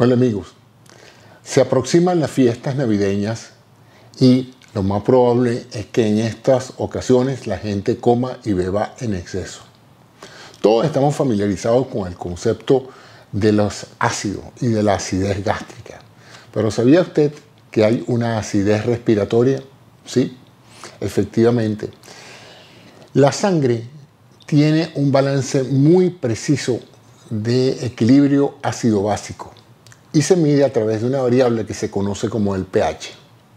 Hola amigos, se aproximan las fiestas navideñas y lo más probable es que en estas ocasiones la gente coma y beba en exceso. Todos estamos familiarizados con el concepto de los ácidos y de la acidez gástrica. Pero ¿sabía usted que hay una acidez respiratoria? Sí, efectivamente. La sangre tiene un balance muy preciso de equilibrio ácido básico y se mide a través de una variable que se conoce como el pH,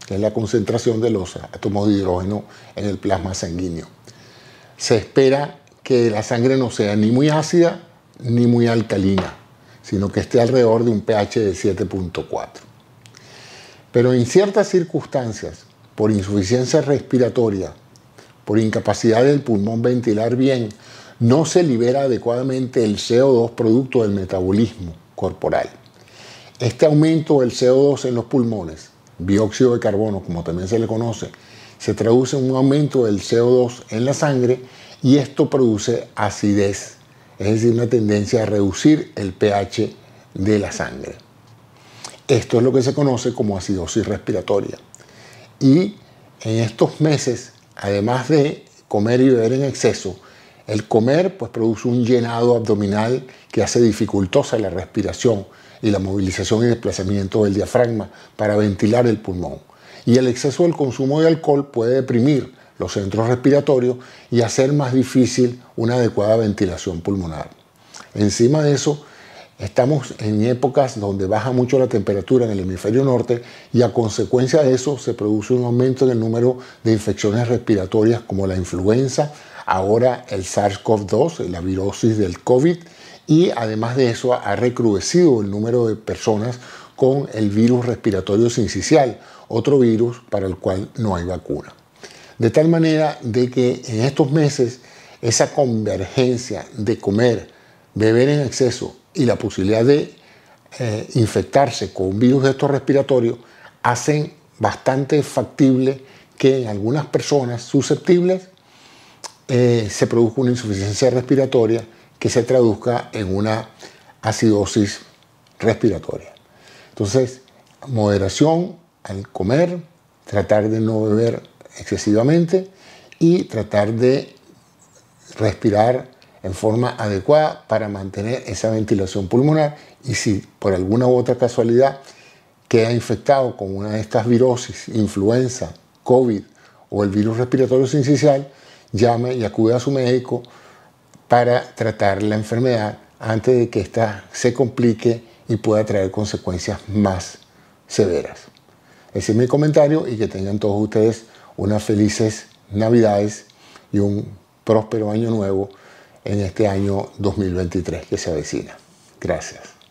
que es la concentración de los átomos de hidrógeno en el plasma sanguíneo. Se espera que la sangre no sea ni muy ácida ni muy alcalina, sino que esté alrededor de un pH de 7.4. Pero en ciertas circunstancias, por insuficiencia respiratoria, por incapacidad del pulmón ventilar bien, no se libera adecuadamente el CO2 producto del metabolismo corporal. Este aumento del CO2 en los pulmones, dióxido de carbono como también se le conoce, se traduce en un aumento del CO2 en la sangre y esto produce acidez, es decir, una tendencia a reducir el pH de la sangre. Esto es lo que se conoce como acidosis respiratoria. Y en estos meses, además de comer y beber en exceso, el comer pues, produce un llenado abdominal que hace dificultosa la respiración y la movilización y desplazamiento del diafragma para ventilar el pulmón. Y el exceso del consumo de alcohol puede deprimir los centros respiratorios y hacer más difícil una adecuada ventilación pulmonar. Encima de eso, estamos en épocas donde baja mucho la temperatura en el hemisferio norte y a consecuencia de eso se produce un aumento en el número de infecciones respiratorias como la influenza, ahora el SARS-CoV-2, la virosis del COVID, y además de eso ha recrudecido el número de personas con el virus respiratorio sincicial, otro virus para el cual no hay vacuna. De tal manera de que en estos meses esa convergencia de comer, beber en exceso y la posibilidad de eh, infectarse con virus de estos respiratorios hacen bastante factible que en algunas personas susceptibles eh, se produzca una insuficiencia respiratoria que se traduzca en una acidosis respiratoria. Entonces, moderación al comer, tratar de no beber excesivamente y tratar de respirar en forma adecuada para mantener esa ventilación pulmonar y si por alguna u otra casualidad queda infectado con una de estas virosis, influenza, COVID o el virus respiratorio sincicial, llame y acude a su médico para tratar la enfermedad antes de que ésta se complique y pueda traer consecuencias más severas. Ese es mi comentario y que tengan todos ustedes unas felices navidades y un próspero año nuevo en este año 2023 que se avecina. Gracias.